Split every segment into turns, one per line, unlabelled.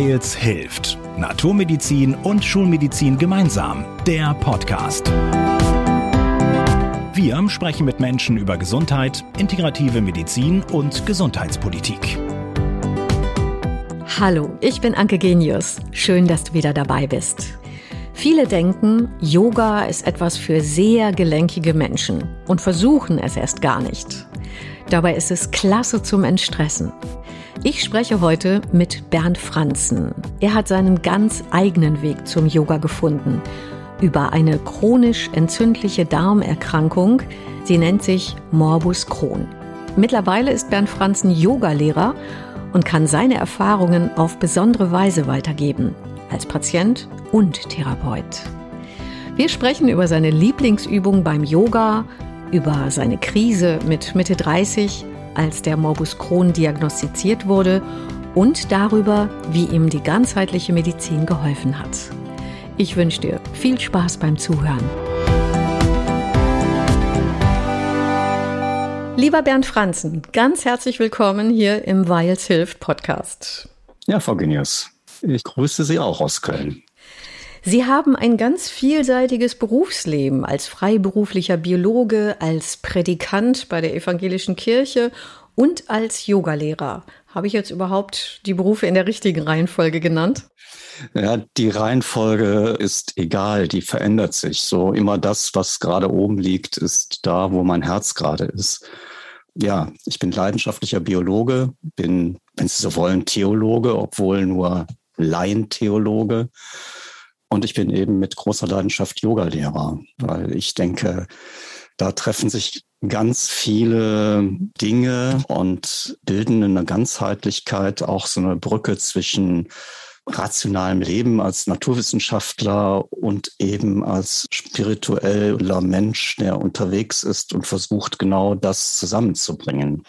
Weils hilft. Naturmedizin und Schulmedizin gemeinsam. Der Podcast. Wir sprechen mit Menschen über Gesundheit, integrative Medizin und Gesundheitspolitik.
Hallo, ich bin Anke Genius. Schön, dass du wieder dabei bist. Viele denken, Yoga ist etwas für sehr gelenkige Menschen und versuchen es erst gar nicht. Dabei ist es klasse zum Entstressen. Ich spreche heute mit Bernd Franzen. Er hat seinen ganz eigenen Weg zum Yoga gefunden. Über eine chronisch entzündliche Darmerkrankung. Sie nennt sich Morbus Crohn. Mittlerweile ist Bernd Franzen Yogalehrer und kann seine Erfahrungen auf besondere Weise weitergeben. Als Patient und Therapeut. Wir sprechen über seine Lieblingsübung beim Yoga, über seine Krise mit Mitte 30 als der Morbus Crohn diagnostiziert wurde und darüber, wie ihm die ganzheitliche Medizin geholfen hat. Ich wünsche dir viel Spaß beim Zuhören. Lieber Bernd Franzen, ganz herzlich willkommen hier im Weils Hilft Podcast.
Ja, Frau Genius, ich grüße Sie auch aus Köln.
Sie haben ein ganz vielseitiges Berufsleben als freiberuflicher Biologe, als Predikant bei der evangelischen Kirche und als Yogalehrer. Habe ich jetzt überhaupt die Berufe in der richtigen Reihenfolge genannt?
Ja, die Reihenfolge ist egal, die verändert sich. So immer das, was gerade oben liegt, ist da, wo mein Herz gerade ist. Ja, ich bin leidenschaftlicher Biologe, bin, wenn Sie so wollen, Theologe, obwohl nur Laientheologe. Und ich bin eben mit großer Leidenschaft Yogalehrer, weil ich denke, da treffen sich ganz viele Dinge und bilden eine Ganzheitlichkeit, auch so eine Brücke zwischen rationalem Leben als Naturwissenschaftler und eben als spiritueller Mensch, der unterwegs ist und versucht, genau das zusammenzubringen.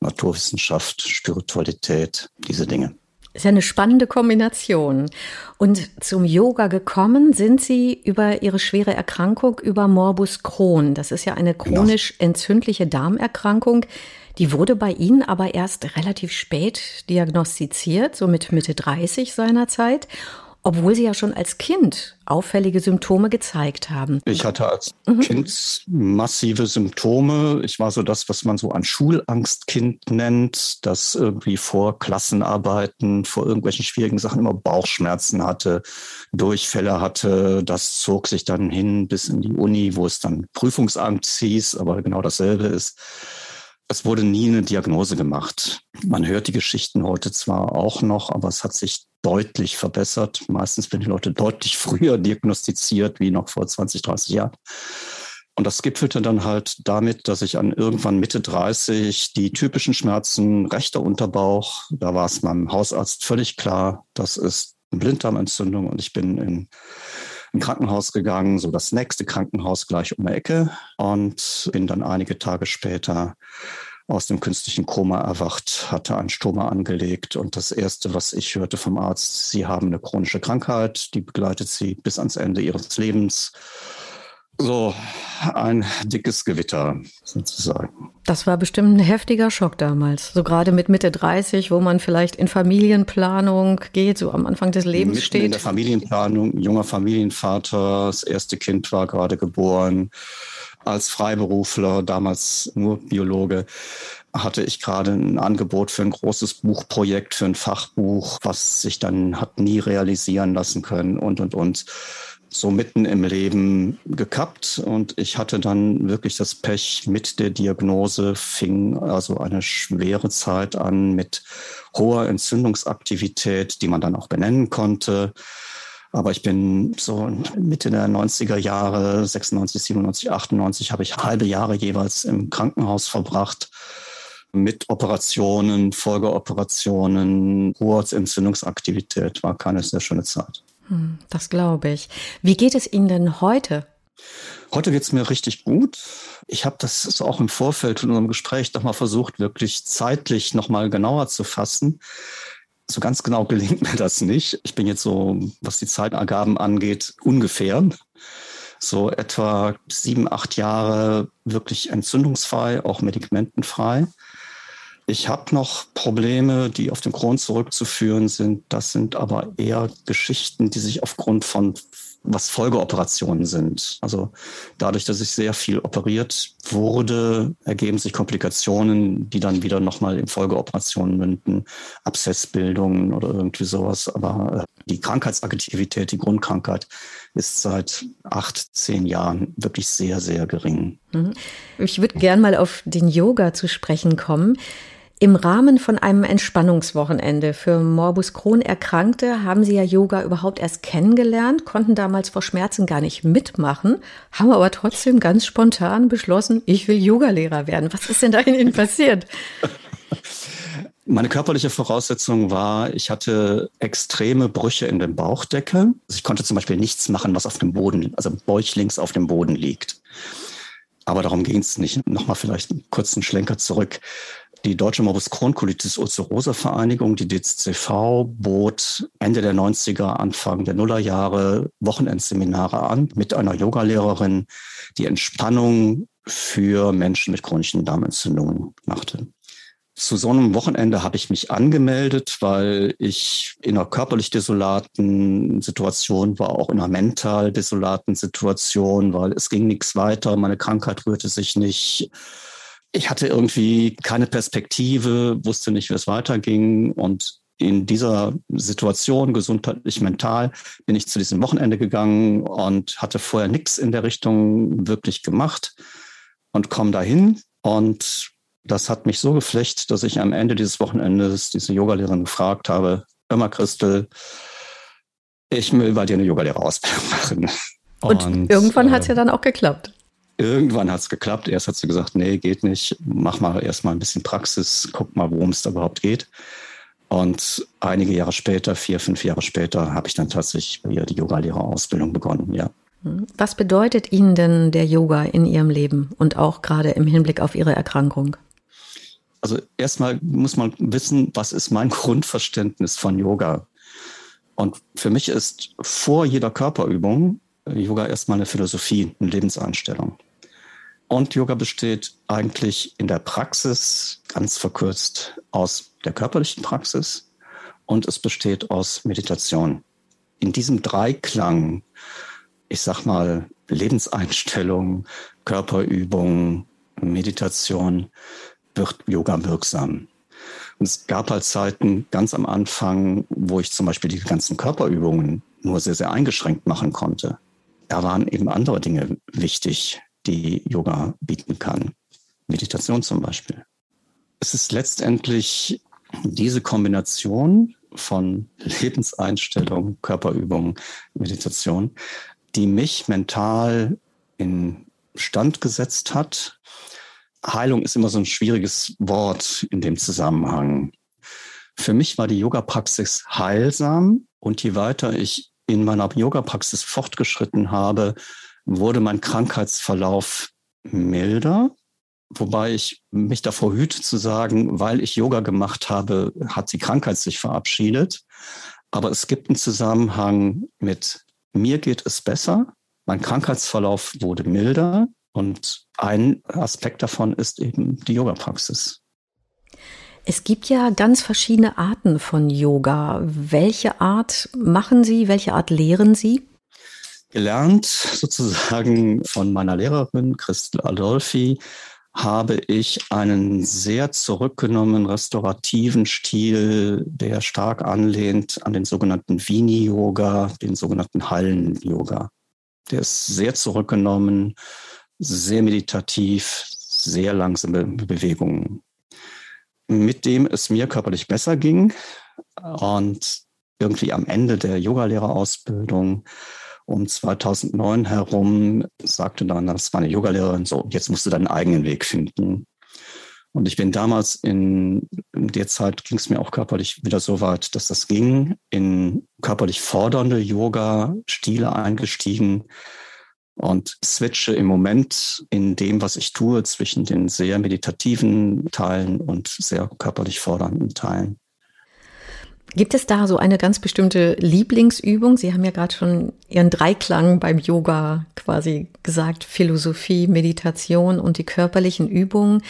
Naturwissenschaft, Spiritualität, diese Dinge.
Ist ja eine spannende Kombination. Und zum Yoga gekommen sind Sie über Ihre schwere Erkrankung, über Morbus Crohn. Das ist ja eine chronisch entzündliche Darmerkrankung. Die wurde bei Ihnen aber erst relativ spät diagnostiziert, so mit Mitte 30 seinerzeit obwohl Sie ja schon als Kind auffällige Symptome gezeigt haben.
Ich hatte als mhm. Kind massive Symptome. Ich war so das, was man so ein Schulangstkind nennt, das irgendwie vor Klassenarbeiten, vor irgendwelchen schwierigen Sachen immer Bauchschmerzen hatte, Durchfälle hatte. Das zog sich dann hin bis in die Uni, wo es dann Prüfungsangst hieß, aber genau dasselbe ist. Es wurde nie eine Diagnose gemacht. Man hört die Geschichten heute zwar auch noch, aber es hat sich deutlich verbessert. Meistens werden die Leute deutlich früher diagnostiziert, wie noch vor 20, 30 Jahren. Und das gipfelte dann halt damit, dass ich an irgendwann Mitte 30 die typischen Schmerzen, rechter Unterbauch, da war es meinem Hausarzt völlig klar, das ist eine Blinddarmentzündung und ich bin in ein Krankenhaus gegangen, so das nächste Krankenhaus gleich um die Ecke und bin dann einige Tage später aus dem künstlichen Koma erwacht, hatte einen Stoma angelegt und das Erste, was ich hörte vom Arzt, Sie haben eine chronische Krankheit, die begleitet Sie bis ans Ende Ihres Lebens. So ein dickes Gewitter sozusagen.
Das war bestimmt ein heftiger Schock damals. So gerade mit Mitte 30, wo man vielleicht in Familienplanung geht, so am Anfang des Lebens
Mitten
steht.
In der Familienplanung, junger Familienvater, das erste Kind war gerade geboren als Freiberufler, damals nur Biologe, hatte ich gerade ein Angebot für ein großes Buchprojekt, für ein Fachbuch, was sich dann hat nie realisieren lassen können und, und, und. So mitten im Leben gekappt und ich hatte dann wirklich das Pech mit der Diagnose, fing also eine schwere Zeit an mit hoher Entzündungsaktivität, die man dann auch benennen konnte aber ich bin so Mitte der 90er Jahre, 96, 97, 98, habe ich halbe Jahre jeweils im Krankenhaus verbracht mit Operationen, Folgeoperationen, hoher Entzündungsaktivität. War keine sehr schöne Zeit.
Hm, das glaube ich. Wie geht es Ihnen denn heute?
Heute geht es mir richtig gut. Ich habe das auch im Vorfeld in unserem Gespräch nochmal versucht, wirklich zeitlich nochmal genauer zu fassen. So ganz genau gelingt mir das nicht. Ich bin jetzt so, was die Zeitangaben angeht, ungefähr so etwa sieben, acht Jahre wirklich entzündungsfrei, auch medikamentenfrei. Ich habe noch Probleme, die auf den Grund zurückzuführen sind. Das sind aber eher Geschichten, die sich aufgrund von was Folgeoperationen sind. Also dadurch, dass ich sehr viel operiert wurde, ergeben sich Komplikationen, die dann wieder nochmal in Folgeoperationen münden, Abszessbildungen oder irgendwie sowas. Aber äh, die Krankheitsaktivität, die Grundkrankheit ist seit acht, zehn Jahren wirklich sehr, sehr gering.
Mhm. Ich würde gern mal auf den Yoga zu sprechen kommen. Im Rahmen von einem Entspannungswochenende für Morbus Crohn Erkrankte haben Sie ja Yoga überhaupt erst kennengelernt, konnten damals vor Schmerzen gar nicht mitmachen, haben aber trotzdem ganz spontan beschlossen, ich will Yogalehrer werden. Was ist denn da in Ihnen passiert?
Meine körperliche Voraussetzung war, ich hatte extreme Brüche in dem Bauchdeckel. Also ich konnte zum Beispiel nichts machen, was auf dem Boden, also bäuchlings auf dem Boden liegt. Aber darum ging es nicht. Nochmal vielleicht einen kurzen Schlenker zurück. Die Deutsche Morbus Crohn Colitis Ulcerosa Vereinigung, die DCV, bot Ende der 90er, Anfang der Nullerjahre Wochenendseminare an mit einer Yogalehrerin, die Entspannung für Menschen mit chronischen Darmentzündungen machte. Zu so einem Wochenende habe ich mich angemeldet, weil ich in einer körperlich desolaten Situation war, auch in einer mental desolaten Situation, weil es ging nichts weiter, meine Krankheit rührte sich nicht ich hatte irgendwie keine Perspektive, wusste nicht, wie es weiterging. Und in dieser Situation, gesundheitlich, mental, bin ich zu diesem Wochenende gegangen und hatte vorher nichts in der Richtung wirklich gemacht und komme dahin. Und das hat mich so geflecht, dass ich am Ende dieses Wochenendes diese Yogalehrerin gefragt habe, immer Christel, ich will bei dir eine Yogalehrerausbildung machen.
Und, und irgendwann äh, hat es ja dann auch geklappt.
Irgendwann hat es geklappt. Erst hat sie gesagt, nee, geht nicht. Mach mal erstmal ein bisschen Praxis, guck mal, worum es da überhaupt geht. Und einige Jahre später, vier, fünf Jahre später, habe ich dann tatsächlich hier die Yogalehrerausbildung begonnen, ja.
Was bedeutet Ihnen denn der Yoga in Ihrem Leben und auch gerade im Hinblick auf Ihre Erkrankung?
Also erstmal muss man wissen, was ist mein Grundverständnis von Yoga? Und für mich ist vor jeder Körperübung Yoga erstmal eine Philosophie, eine Lebenseinstellung. Und Yoga besteht eigentlich in der Praxis, ganz verkürzt, aus der körperlichen Praxis und es besteht aus Meditation. In diesem Dreiklang, ich sag mal, Lebenseinstellung, Körperübung, Meditation, wird Yoga wirksam. Und es gab halt Zeiten ganz am Anfang, wo ich zum Beispiel die ganzen Körperübungen nur sehr, sehr eingeschränkt machen konnte da waren eben andere Dinge wichtig, die Yoga bieten kann. Meditation zum Beispiel. Es ist letztendlich diese Kombination von Lebenseinstellung, Körperübung, Meditation, die mich mental in Stand gesetzt hat. Heilung ist immer so ein schwieriges Wort in dem Zusammenhang. Für mich war die Yoga-Praxis heilsam und je weiter ich in meiner Yoga-Praxis fortgeschritten habe, wurde mein Krankheitsverlauf milder. Wobei ich mich davor hüte zu sagen, weil ich Yoga gemacht habe, hat die Krankheit sich verabschiedet. Aber es gibt einen Zusammenhang mit mir geht es besser, mein Krankheitsverlauf wurde milder und ein Aspekt davon ist eben die Yoga-Praxis.
Es gibt ja ganz verschiedene Arten von Yoga. Welche Art machen Sie? Welche Art lehren Sie?
Gelernt sozusagen von meiner Lehrerin Christel Adolfi habe ich einen sehr zurückgenommenen restaurativen Stil, der stark anlehnt an den sogenannten Vini-Yoga, den sogenannten Hallen-Yoga. Der ist sehr zurückgenommen, sehr meditativ, sehr langsame Bewegungen mit dem es mir körperlich besser ging. Und irgendwie am Ende der Yogalehrerausbildung um 2009 herum sagte dann, das war eine Yogalehrerin, so, jetzt musst du deinen eigenen Weg finden. Und ich bin damals in, in der Zeit ging es mir auch körperlich wieder so weit, dass das ging, in körperlich fordernde Yoga-Stile eingestiegen, und switche im Moment in dem, was ich tue, zwischen den sehr meditativen Teilen und sehr körperlich fordernden Teilen.
Gibt es da so eine ganz bestimmte Lieblingsübung? Sie haben ja gerade schon Ihren Dreiklang beim Yoga quasi gesagt, Philosophie, Meditation und die körperlichen Übungen.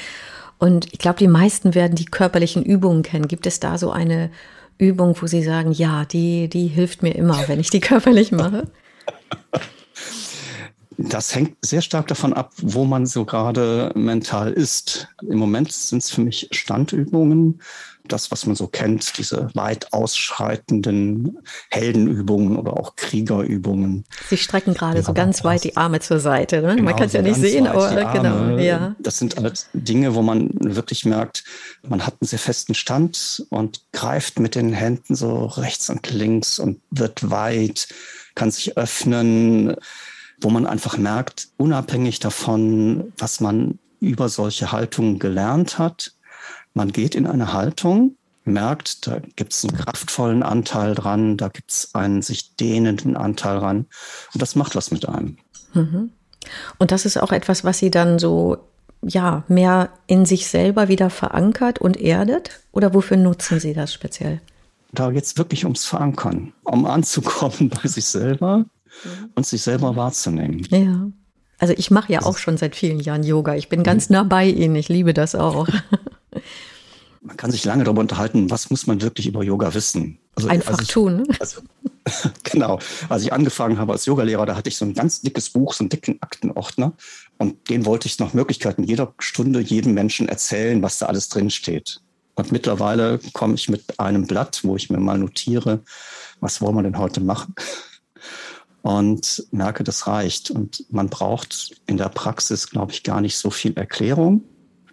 Und ich glaube, die meisten werden die körperlichen Übungen kennen. Gibt es da so eine Übung, wo Sie sagen, ja, die, die hilft mir immer, wenn ich die körperlich mache?
Das hängt sehr stark davon ab, wo man so gerade mental ist. Im Moment sind es für mich Standübungen, das, was man so kennt, diese weit ausschreitenden Heldenübungen oder auch Kriegerübungen.
Sie strecken gerade so ganz weit die Arme zur Seite. Ne? Genau, man kann es ja nicht sehen, aber genau. Ja.
Das sind halt Dinge, wo man wirklich merkt, man hat einen sehr festen Stand und greift mit den Händen so rechts und links und wird weit, kann sich öffnen wo man einfach merkt, unabhängig davon, was man über solche Haltungen gelernt hat, man geht in eine Haltung, merkt, da gibt es einen kraftvollen Anteil dran, da gibt es einen sich dehnenden Anteil dran und das macht was mit einem.
Mhm. Und das ist auch etwas, was Sie dann so ja mehr in sich selber wieder verankert und erdet? Oder wofür nutzen Sie das speziell?
Da geht es wirklich ums Verankern, um anzukommen bei sich selber mhm. und sich selber wahrzunehmen.
Ja. Also ich mache ja auch schon seit vielen Jahren Yoga. Ich bin ganz nah bei Ihnen. Ich liebe das auch.
Man kann sich lange darüber unterhalten, was muss man wirklich über Yoga wissen.
Also, Einfach ich, tun.
Also, genau. Als ich angefangen habe als Yogalehrer, da hatte ich so ein ganz dickes Buch, so einen dicken Aktenordner. Und den wollte ich nach Möglichkeiten jeder Stunde jedem Menschen erzählen, was da alles drin steht. Und mittlerweile komme ich mit einem Blatt, wo ich mir mal notiere, was wollen wir denn heute machen? Und merke, das reicht. Und man braucht in der Praxis, glaube ich, gar nicht so viel Erklärung.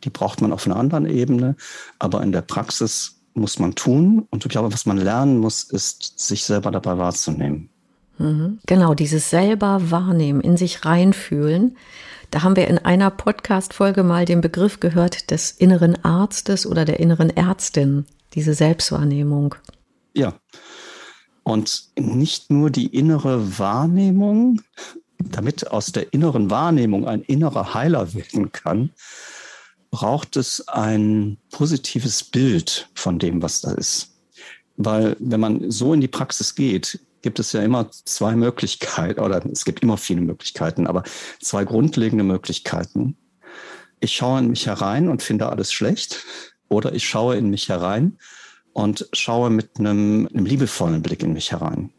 Die braucht man auf einer anderen Ebene. Aber in der Praxis muss man tun. Und ich glaube, was man lernen muss, ist, sich selber dabei wahrzunehmen.
Mhm. Genau, dieses selber wahrnehmen, in sich reinfühlen. Da haben wir in einer Podcast-Folge mal den Begriff gehört des inneren Arztes oder der inneren Ärztin, diese Selbstwahrnehmung.
Ja, und nicht nur die innere Wahrnehmung, damit aus der inneren Wahrnehmung ein innerer Heiler werden kann, braucht es ein positives Bild von dem, was da ist. Weil wenn man so in die Praxis geht, gibt es ja immer zwei Möglichkeiten, oder es gibt immer viele Möglichkeiten, aber zwei grundlegende Möglichkeiten. Ich schaue in mich herein und finde alles schlecht, oder ich schaue in mich herein und schaue mit einem, einem liebevollen Blick in mich herein.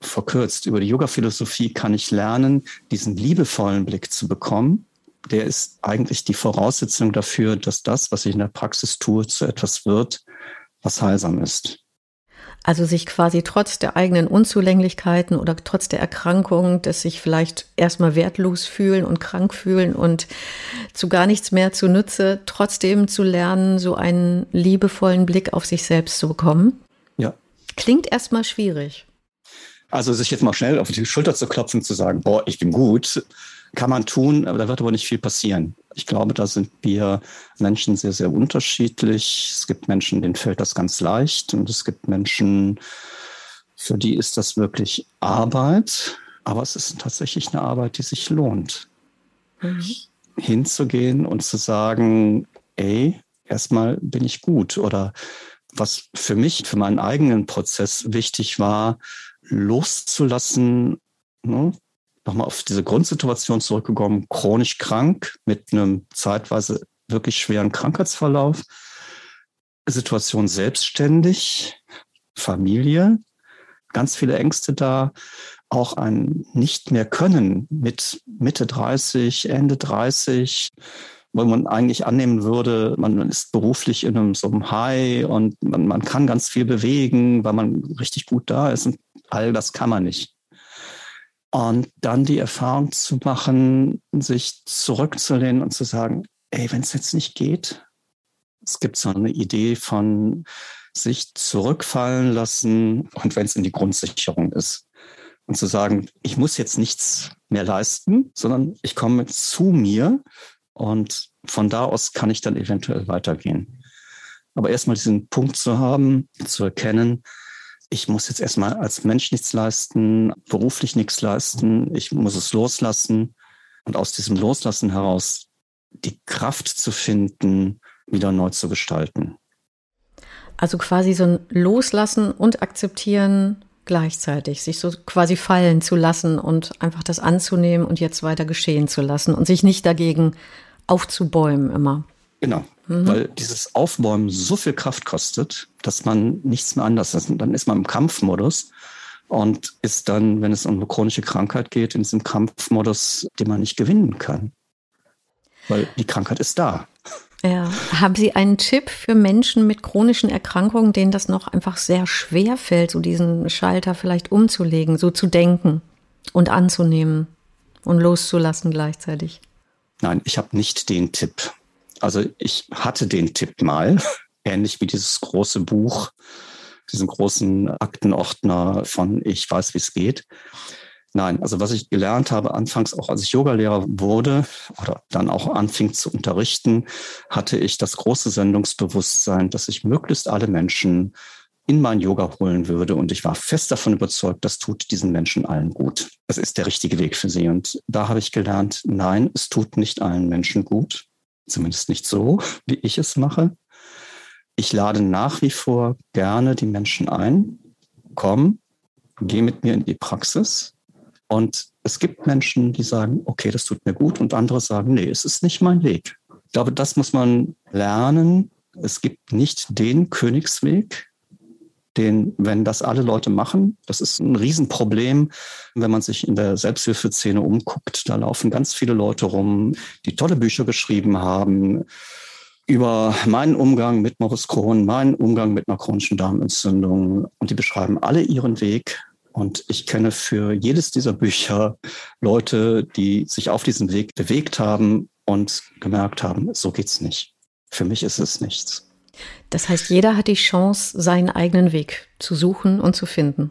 Verkürzt, über die Yoga-Philosophie kann ich lernen, diesen liebevollen Blick zu bekommen. Der ist eigentlich die Voraussetzung dafür, dass das, was ich in der Praxis tue, zu etwas wird, was heilsam ist.
Also sich quasi trotz der eigenen Unzulänglichkeiten oder trotz der Erkrankung, dass sich vielleicht erstmal wertlos fühlen und krank fühlen und zu gar nichts mehr zu Nütze, trotzdem zu lernen, so einen liebevollen Blick auf sich selbst zu bekommen.
Ja.
Klingt erstmal schwierig.
Also sich jetzt mal schnell auf die Schulter zu klopfen, zu sagen, boah, ich bin gut, kann man tun, aber da wird aber nicht viel passieren. Ich glaube, da sind wir Menschen sehr, sehr unterschiedlich. Es gibt Menschen, denen fällt das ganz leicht und es gibt Menschen, für die ist das wirklich Arbeit, aber es ist tatsächlich eine Arbeit, die sich lohnt. Mhm. Hinzugehen und zu sagen, ey, erstmal bin ich gut oder was für mich, für meinen eigenen Prozess wichtig war, loszulassen, ne, nochmal auf diese Grundsituation zurückgekommen, chronisch krank mit einem zeitweise wirklich schweren Krankheitsverlauf, Situation selbstständig, Familie, ganz viele Ängste da, auch ein nicht mehr können mit Mitte 30, Ende 30, wo man eigentlich annehmen würde, man ist beruflich in einem so einem High und man, man kann ganz viel bewegen, weil man richtig gut da ist. Und all das kann man nicht. Und dann die Erfahrung zu machen, sich zurückzulehnen und zu sagen, ey, wenn es jetzt nicht geht, es gibt so eine Idee von sich zurückfallen lassen und wenn es in die Grundsicherung ist. Und zu sagen, ich muss jetzt nichts mehr leisten, sondern ich komme zu mir und von da aus kann ich dann eventuell weitergehen. Aber erstmal diesen Punkt zu haben, zu erkennen, ich muss jetzt erstmal als Mensch nichts leisten, beruflich nichts leisten, ich muss es loslassen und aus diesem Loslassen heraus die Kraft zu finden, wieder neu zu gestalten.
Also quasi so ein Loslassen und Akzeptieren gleichzeitig, sich so quasi fallen zu lassen und einfach das anzunehmen und jetzt weiter geschehen zu lassen und sich nicht dagegen aufzubäumen immer.
Genau, mhm. weil dieses Aufbäumen so viel Kraft kostet, dass man nichts mehr anders ist. Dann ist man im Kampfmodus und ist dann, wenn es um eine chronische Krankheit geht, in diesem Kampfmodus, den man nicht gewinnen kann. Weil die Krankheit ist da.
Ja. Haben Sie einen Tipp für Menschen mit chronischen Erkrankungen, denen das noch einfach sehr schwer fällt, so diesen Schalter vielleicht umzulegen, so zu denken und anzunehmen und loszulassen gleichzeitig?
Nein, ich habe nicht den Tipp. Also ich hatte den Tipp mal, ähnlich wie dieses große Buch, diesen großen Aktenordner von Ich weiß, wie es geht. Nein, also was ich gelernt habe, anfangs auch als ich Yogalehrer wurde oder dann auch anfing zu unterrichten, hatte ich das große Sendungsbewusstsein, dass ich möglichst alle Menschen in mein Yoga holen würde. Und ich war fest davon überzeugt, das tut diesen Menschen allen gut. Das ist der richtige Weg für sie. Und da habe ich gelernt, nein, es tut nicht allen Menschen gut. Zumindest nicht so, wie ich es mache. Ich lade nach wie vor gerne die Menschen ein. Komm, geh mit mir in die Praxis. Und es gibt Menschen, die sagen, okay, das tut mir gut, und andere sagen, nee, es ist nicht mein Weg. Ich glaube, das muss man lernen. Es gibt nicht den Königsweg, den, wenn das alle Leute machen, das ist ein Riesenproblem, wenn man sich in der Selbsthilfeszene umguckt. Da laufen ganz viele Leute rum, die tolle Bücher geschrieben haben über meinen Umgang mit Morbus Crohn, meinen Umgang mit einer chronischen Darmentzündung. Und die beschreiben alle ihren Weg und ich kenne für jedes dieser Bücher Leute, die sich auf diesem Weg bewegt haben und gemerkt haben, so geht's nicht. Für mich ist es nichts.
Das heißt, jeder hat die Chance, seinen eigenen Weg zu suchen und zu finden.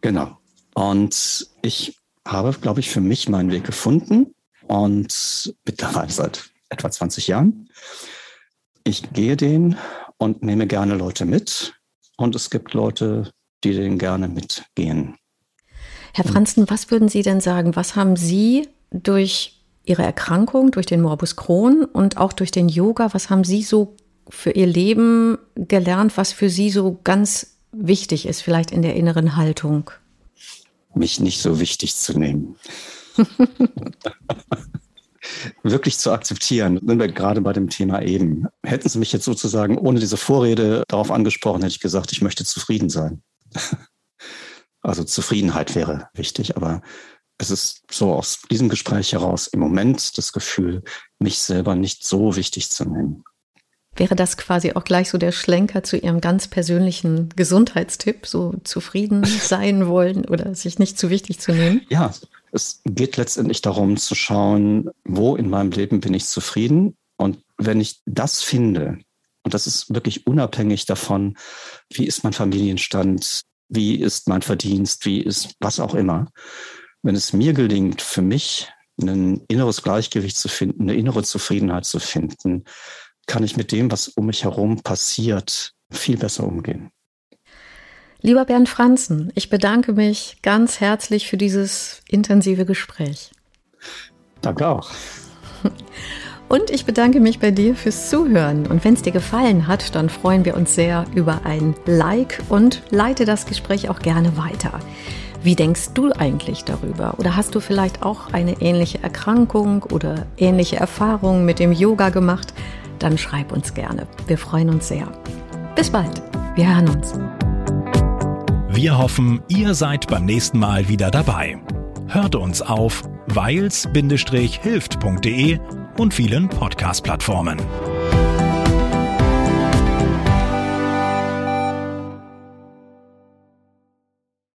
Genau. Und ich habe, glaube ich, für mich meinen Weg gefunden und mittlerweile seit etwa 20 Jahren. Ich gehe den und nehme gerne Leute mit. Und es gibt Leute, die den gerne mitgehen.
Herr Franzen, was würden Sie denn sagen? Was haben Sie durch Ihre Erkrankung, durch den Morbus Crohn und auch durch den Yoga, was haben Sie so für Ihr Leben gelernt, was für Sie so ganz wichtig ist, vielleicht in der inneren Haltung?
Mich nicht so wichtig zu nehmen. wirklich zu akzeptieren. Sind wir gerade bei dem Thema eben. Hätten Sie mich jetzt sozusagen ohne diese Vorrede darauf angesprochen, hätte ich gesagt, ich möchte zufrieden sein. Also Zufriedenheit wäre wichtig, aber es ist so aus diesem Gespräch heraus im Moment das Gefühl, mich selber nicht so wichtig zu nehmen.
Wäre das quasi auch gleich so der Schlenker zu Ihrem ganz persönlichen Gesundheitstipp, so zufrieden sein wollen oder sich nicht zu wichtig zu nehmen?
Ja, es geht letztendlich darum zu schauen, wo in meinem Leben bin ich zufrieden. Und wenn ich das finde, und das ist wirklich unabhängig davon, wie ist mein Familienstand, wie ist mein Verdienst, wie ist was auch immer. Wenn es mir gelingt, für mich ein inneres Gleichgewicht zu finden, eine innere Zufriedenheit zu finden, kann ich mit dem, was um mich herum passiert, viel besser umgehen.
Lieber Bernd Franzen, ich bedanke mich ganz herzlich für dieses intensive Gespräch.
Danke auch.
Und ich bedanke mich bei dir fürs Zuhören. Und wenn es dir gefallen hat, dann freuen wir uns sehr über ein Like und leite das Gespräch auch gerne weiter. Wie denkst du eigentlich darüber? Oder hast du vielleicht auch eine ähnliche Erkrankung oder ähnliche Erfahrungen mit dem Yoga gemacht? Dann schreib uns gerne. Wir freuen uns sehr. Bis bald. Wir hören uns.
Wir hoffen, ihr seid beim nächsten Mal wieder dabei. Hört uns auf weils-hilft.de und vielen Podcast-Plattformen.